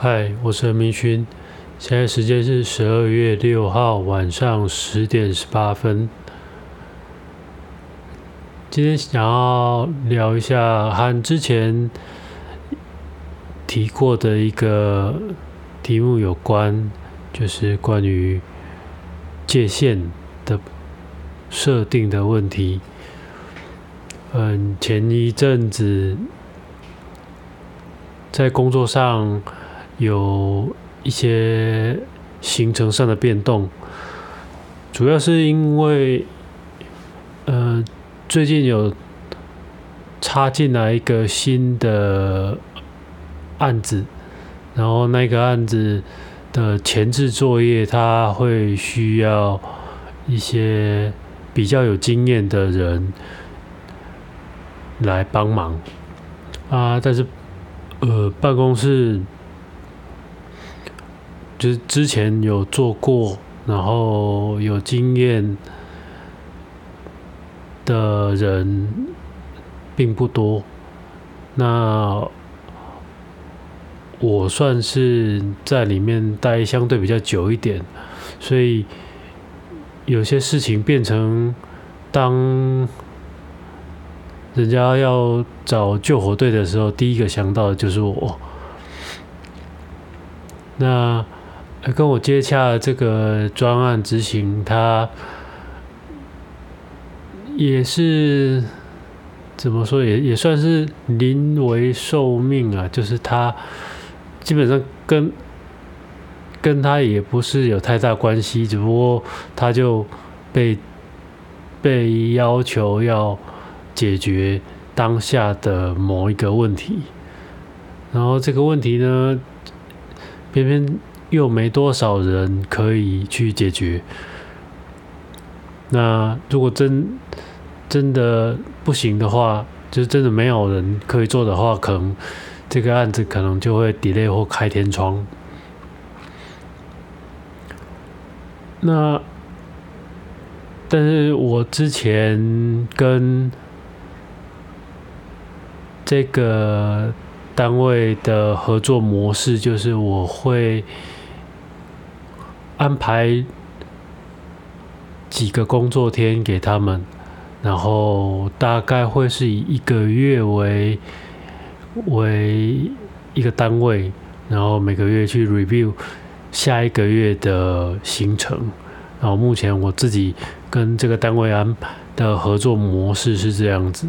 嗨，我是何明勋，现在时间是十二月六号晚上十点十八分。今天想要聊一下和之前提过的一个题目有关，就是关于界限的设定的问题。嗯，前一阵子在工作上有一些行程上的变动，主要是因为，呃，最近有插进来一个新的案子，然后那个案子的前置作业，它会需要一些比较有经验的人。来帮忙啊！但是，呃，办公室就是之前有做过，然后有经验的人并不多。那我算是在里面待相对比较久一点，所以有些事情变成当。人家要找救火队的时候，第一个想到的就是我。那跟我接洽这个专案执行，他也是怎么说，也也算是临危受命啊。就是他基本上跟跟他也不是有太大关系，只不过他就被被要求要。解决当下的某一个问题，然后这个问题呢，偏偏又没多少人可以去解决。那如果真真的不行的话，就是真的没有人可以做的话，可能这个案子可能就会 delay 或开天窗。那但是我之前跟这个单位的合作模式就是，我会安排几个工作天给他们，然后大概会是以一个月为为一个单位，然后每个月去 review 下一个月的行程。然后目前我自己跟这个单位安排的合作模式是这样子，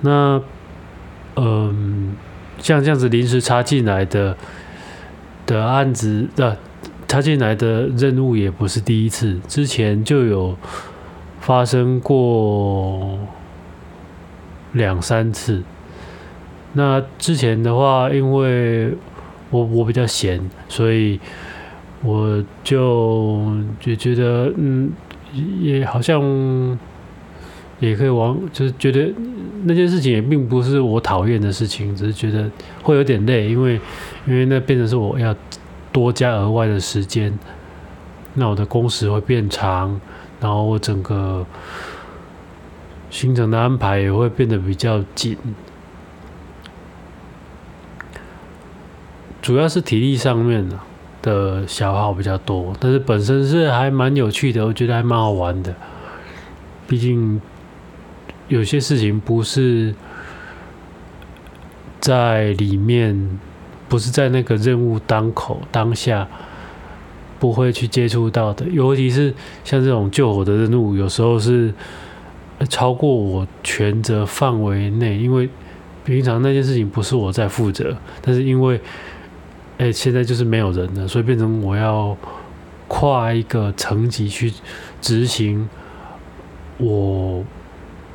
那。嗯，像这样子临时插进来的的案子的插进来的任务也不是第一次，之前就有发生过两三次。那之前的话，因为我我比较闲，所以我就就觉得嗯，也好像。也可以往，就是觉得那件事情也并不是我讨厌的事情，只是觉得会有点累，因为因为那变成是我要多加额外的时间，那我的工时会变长，然后我整个行程的安排也会变得比较紧，主要是体力上面的消耗比较多，但是本身是还蛮有趣的，我觉得还蛮好玩的，毕竟。有些事情不是在里面，不是在那个任务当口当下不会去接触到的，尤其是像这种救火的任务，有时候是超过我权责范围内，因为平常那件事情不是我在负责，但是因为哎现在就是没有人了，所以变成我要跨一个层级去执行我。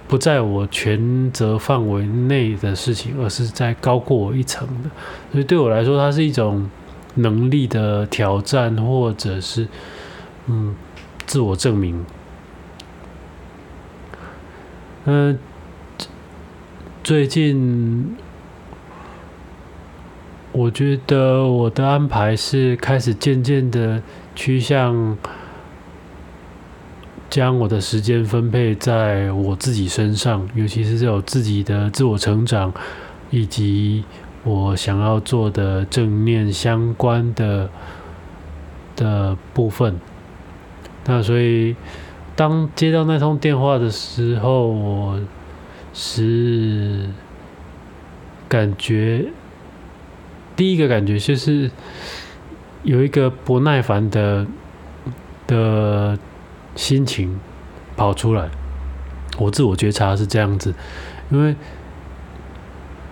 不在我权责范围内的事情，而是在高过我一层的，所以对我来说，它是一种能力的挑战，或者是嗯自我证明。嗯，最近我觉得我的安排是开始渐渐的趋向。将我的时间分配在我自己身上，尤其是有自己的自我成长，以及我想要做的正念相关的的部分。那所以，当接到那通电话的时候，我是感觉第一个感觉就是有一个不耐烦的的心情跑出来。我自我觉察是这样子，因为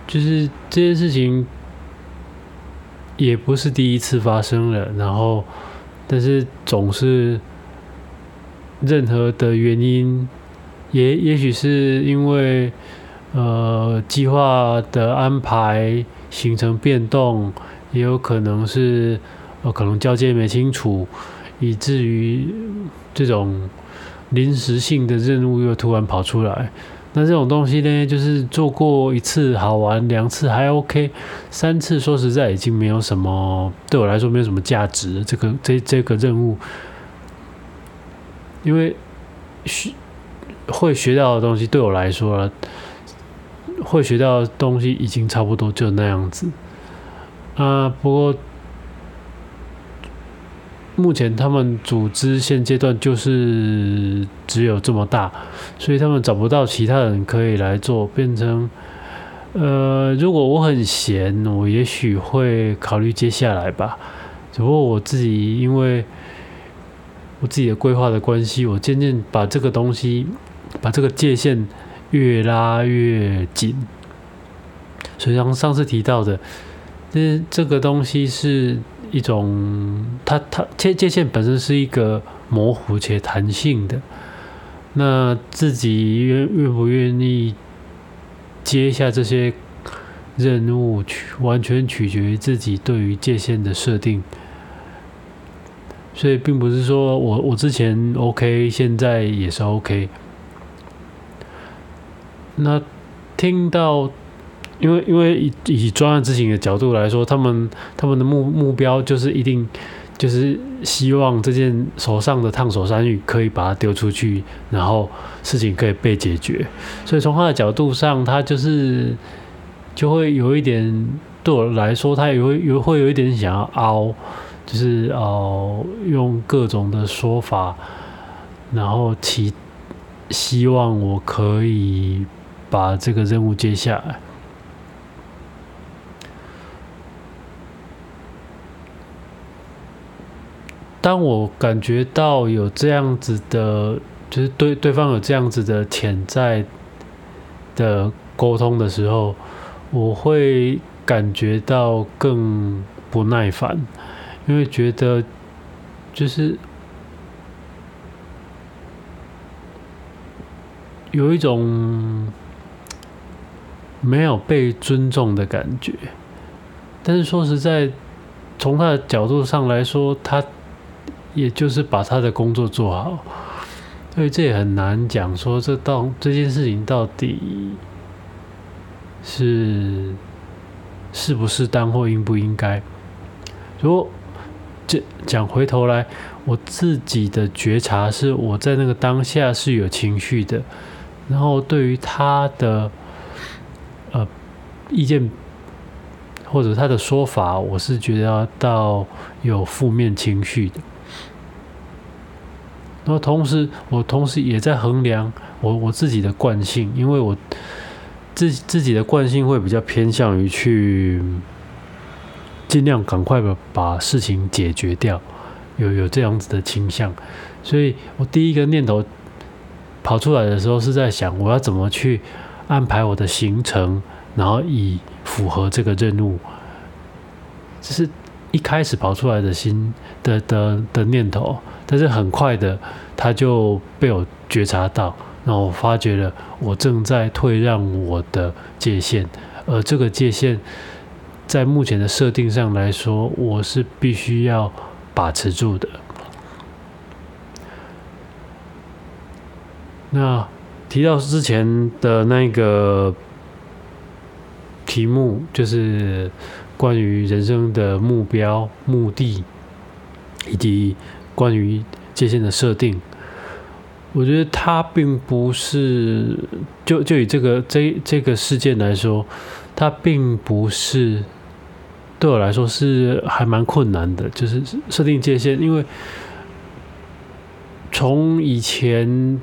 就是这件事情也不是第一次发生了，然后但是总是。任何的原因，也也许是因为呃计划的安排形成变动，也有可能是呃可能交接没清楚，以至于这种临时性的任务又突然跑出来。那这种东西呢，就是做过一次好玩，两次还 OK，三次说实在已经没有什么对我来说没有什么价值。这个这这个任务。因为学会学到的东西对我来说，会学到的东西已经差不多就那样子啊。不过目前他们组织现阶段就是只有这么大，所以他们找不到其他人可以来做，变成呃，如果我很闲，我也许会考虑接下来吧。只不过我自己因为。我自己的规划的关系，我渐渐把这个东西，把这个界限越拉越紧。所以像上次提到的，这这个东西是一种，它它界界限本身是一个模糊且弹性的。那自己愿愿不愿意接下这些任务，取完全取决于自己对于界限的设定。所以并不是说我我之前 OK，现在也是 OK。那听到，因为因为以以专案执行的角度来说，他们他们的目目标就是一定就是希望这件手上的烫手山芋可以把它丢出去，然后事情可以被解决。所以从他的角度上，他就是就会有一点对我来说，他也会有会有一点想要凹。就是哦，用各种的说法，然后期希望我可以把这个任务接下来。当我感觉到有这样子的，就是对对方有这样子的潜在的沟通的时候，我会感觉到更不耐烦。因为觉得就是有一种没有被尊重的感觉，但是说实在，从他的角度上来说，他也就是把他的工作做好，所以这也很难讲说这到这件事情到底是适不适当或应不应该，如果这。讲回头来，我自己的觉察是我在那个当下是有情绪的，然后对于他的呃意见或者他的说法，我是觉得到有负面情绪的。然后同时，我同时也在衡量我我自己的惯性，因为我自自己的惯性会比较偏向于去。尽量赶快把把事情解决掉，有有这样子的倾向，所以我第一个念头跑出来的时候是在想，我要怎么去安排我的行程，然后以符合这个任务。这是一开始跑出来的心的的的念头，但是很快的，他就被我觉察到，然后我发觉了我正在退让我的界限，而这个界限。在目前的设定上来说，我是必须要把持住的。那提到之前的那个题目，就是关于人生的目标、目的，以及关于界限的设定。我觉得它并不是就就以这个这这个事件来说。它并不是对我来说是还蛮困难的，就是设定界限，因为从以前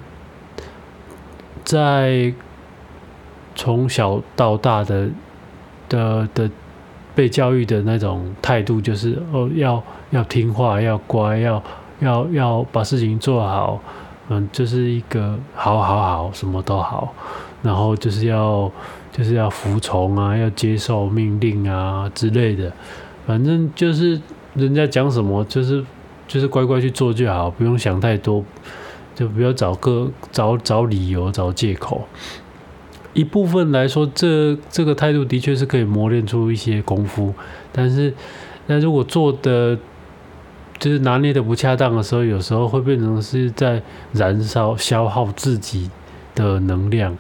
在从小到大的的的被教育的那种态度，就是哦要要听话，要乖，要要要把事情做好，嗯，就是一个好好好，什么都好，然后就是要。就是要服从啊，要接受命令啊之类的，反正就是人家讲什么，就是就是乖乖去做就好，不用想太多，就不要找个找找理由、找借口。一部分来说，这这个态度的确是可以磨练出一些功夫，但是那如果做的就是拿捏的不恰当的时候，有时候会变成是在燃烧、消耗自己的能量。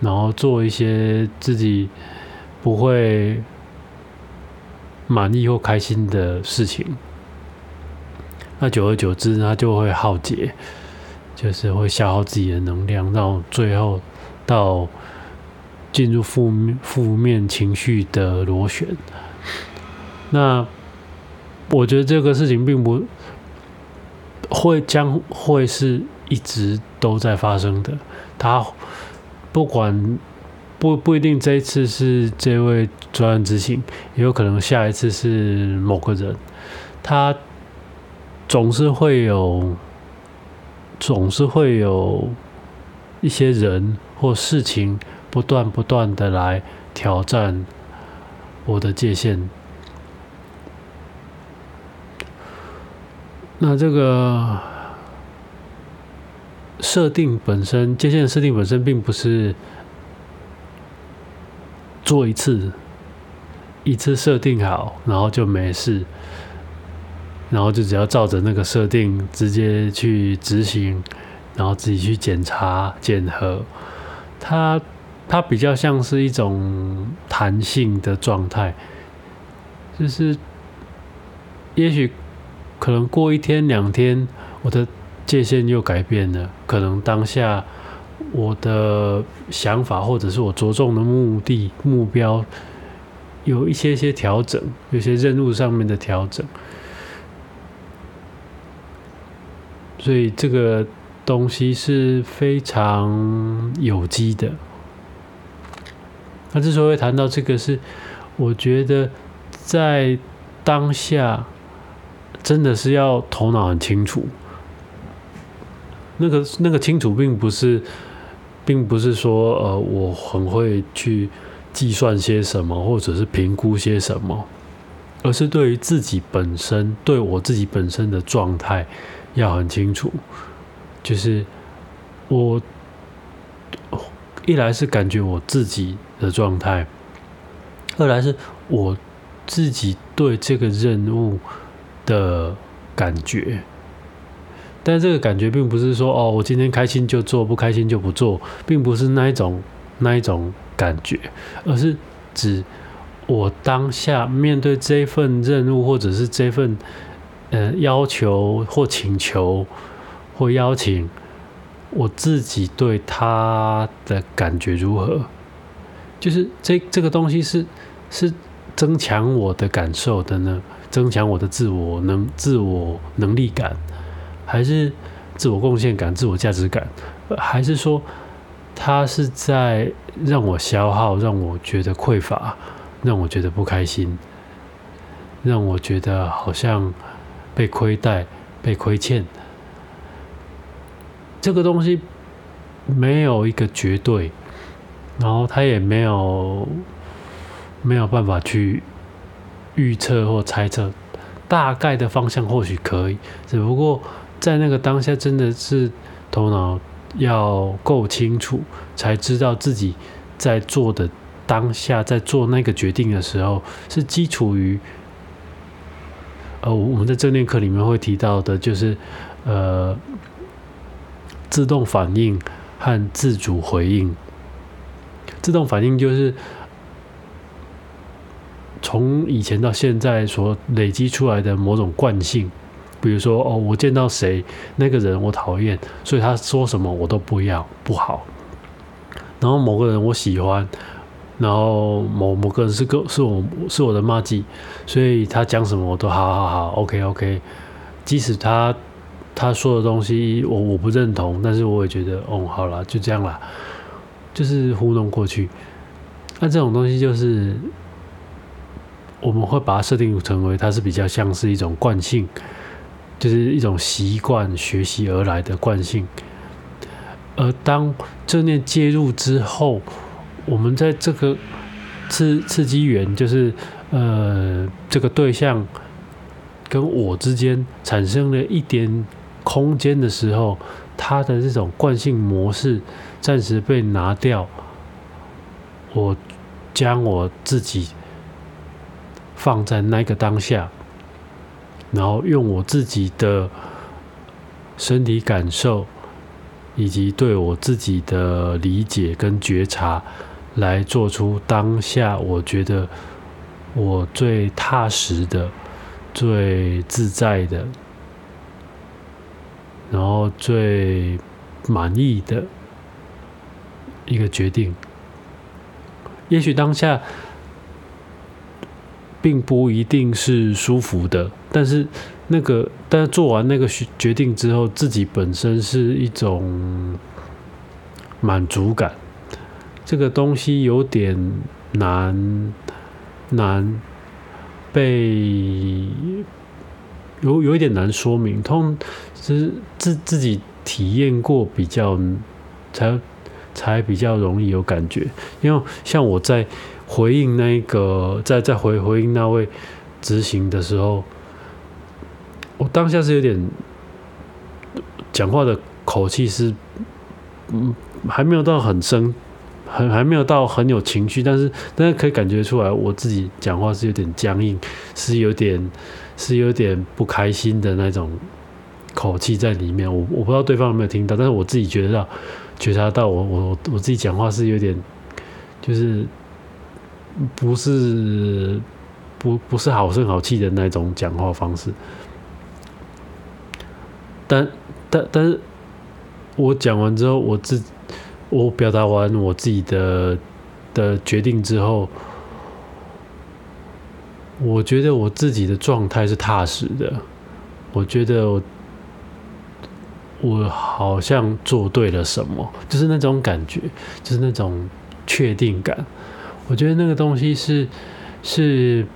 然后做一些自己不会满意或开心的事情，那久而久之，它就会耗竭，就是会消耗自己的能量，到最后到进入负面负面情绪的螺旋。那我觉得这个事情并不会将会是一直都在发生的，它。不管不不一定这一次是这位专案执行，也有可能下一次是某个人，他总是会有，总是会有一些人或事情不断不断的来挑战我的界限。那这个。设定本身，界限设定本身并不是做一次，一次设定好，然后就没事，然后就只要照着那个设定直接去执行，然后自己去检查检核。它它比较像是一种弹性的状态，就是也许可能过一天两天，我的。界限又改变了，可能当下我的想法或者是我着重的目的目标有一些些调整，有些任务上面的调整，所以这个东西是非常有机的。那之所以谈到这个，是我觉得在当下真的是要头脑很清楚。那个那个清楚，并不是，并不是说，呃，我很会去计算些什么，或者是评估些什么，而是对于自己本身，对我自己本身的状态要很清楚。就是我一来是感觉我自己的状态，二来是我自己对这个任务的感觉。但这个感觉并不是说哦，我今天开心就做，不开心就不做，并不是那一种那一种感觉，而是指我当下面对这份任务，或者是这份呃要求或请求或邀请，我自己对他的感觉如何？就是这这个东西是是增强我的感受的呢，增强我的自我能自我能力感。还是自我贡献感、自我价值感，还是说他是在让我消耗、让我觉得匮乏、让我觉得不开心、让我觉得好像被亏待、被亏欠？这个东西没有一个绝对，然后他也没有没有办法去预测或猜测，大概的方向或许可以，只不过。在那个当下，真的是头脑要够清楚，才知道自己在做的当下，在做那个决定的时候，是基础于呃，我们在正念课里面会提到的，就是呃，自动反应和自主回应。自动反应就是从以前到现在所累积出来的某种惯性。比如说，哦，我见到谁那个人我讨厌，所以他说什么我都不要不好。然后某个人我喜欢，然后某某个人是个是我是我的妈记，所以他讲什么我都好好好，OK OK，即使他他说的东西我我不认同，但是我也觉得哦好了就这样啦，就是糊弄过去。那这种东西就是我们会把它设定成为它是比较像是一种惯性，就是一种习惯学习而来的惯性。而当正念介入之后，我们在这个刺刺激源，就是呃这个对象跟我之间产生了一点空间的时候，它的这种惯性模式暂时被拿掉，我将我自己放在那个当下，然后用我自己的身体感受。以及对我自己的理解跟觉察，来做出当下我觉得我最踏实的、最自在的，然后最满意的一个决定。也许当下并不一定是舒服的，但是。那个，但是做完那个决定之后，自己本身是一种满足感。这个东西有点难难被有有一点难说明，通是自自己体验过比较才才比较容易有感觉。因为像我在回应那个在在回回应那位执行的时候。我当下是有点讲话的口气是，嗯，还没有到很深，很还没有到很有情绪，但是但是可以感觉出来，我自己讲话是有点僵硬，是有点是有点不开心的那种口气在里面。我我不知道对方有没有听到，但是我自己觉得到觉察到，我我我自己讲话是有点，就是不是不不是好声好气的那种讲话方式。但但但是，我讲完之后，我自我表达完我自己的的决定之后，我觉得我自己的状态是踏实的。我觉得我好像做对了什么，就是那种感觉，就是那种确定感。我觉得那个东西是是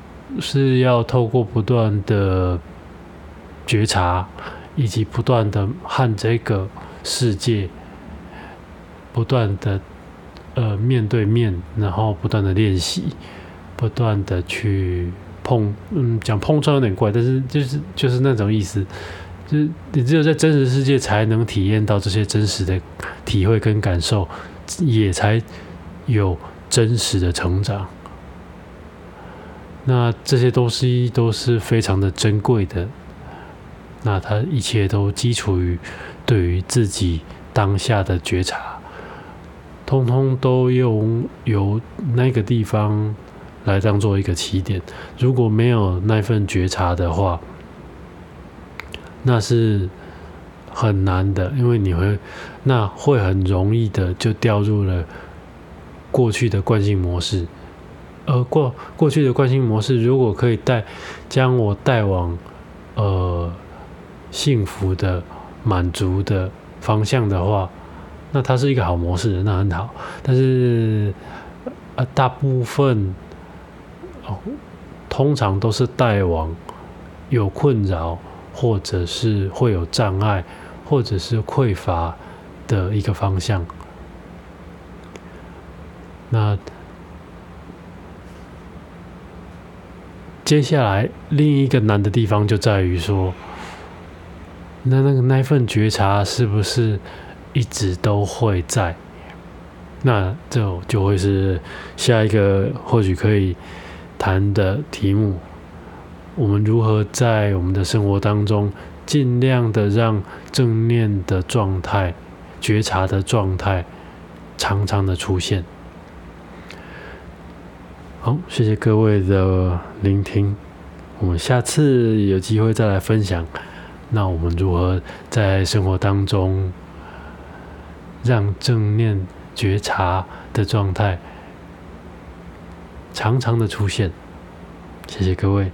是要透过不断的觉察。以及不断的和这个世界不断的呃面对面，然后不断的练习，不断的去碰，嗯，讲碰撞有点怪，但是就是就是那种意思，就你只有在真实世界才能体验到这些真实的体会跟感受，也才有真实的成长。那这些东西都是非常的珍贵的。那它一切都基础于对于自己当下的觉察，通通都用由那个地方来当做一个起点。如果没有那份觉察的话，那是很难的，因为你会那会很容易的就掉入了过去的惯性模式。而过过去的惯性模式，如果可以带将我带往呃。幸福的、满足的方向的话，那它是一个好模式，那很好。但是，呃，大部分哦，通常都是带往有困扰，或者是会有障碍，或者是匮乏的一个方向。那接下来另一个难的地方就在于说。那那个那份觉察是不是一直都会在？那这就会是下一个或许可以谈的题目。我们如何在我们的生活当中，尽量的让正念的状态、觉察的状态，常常的出现？好，谢谢各位的聆听。我们下次有机会再来分享。那我们如何在生活当中，让正念觉察的状态常常的出现。谢谢各位。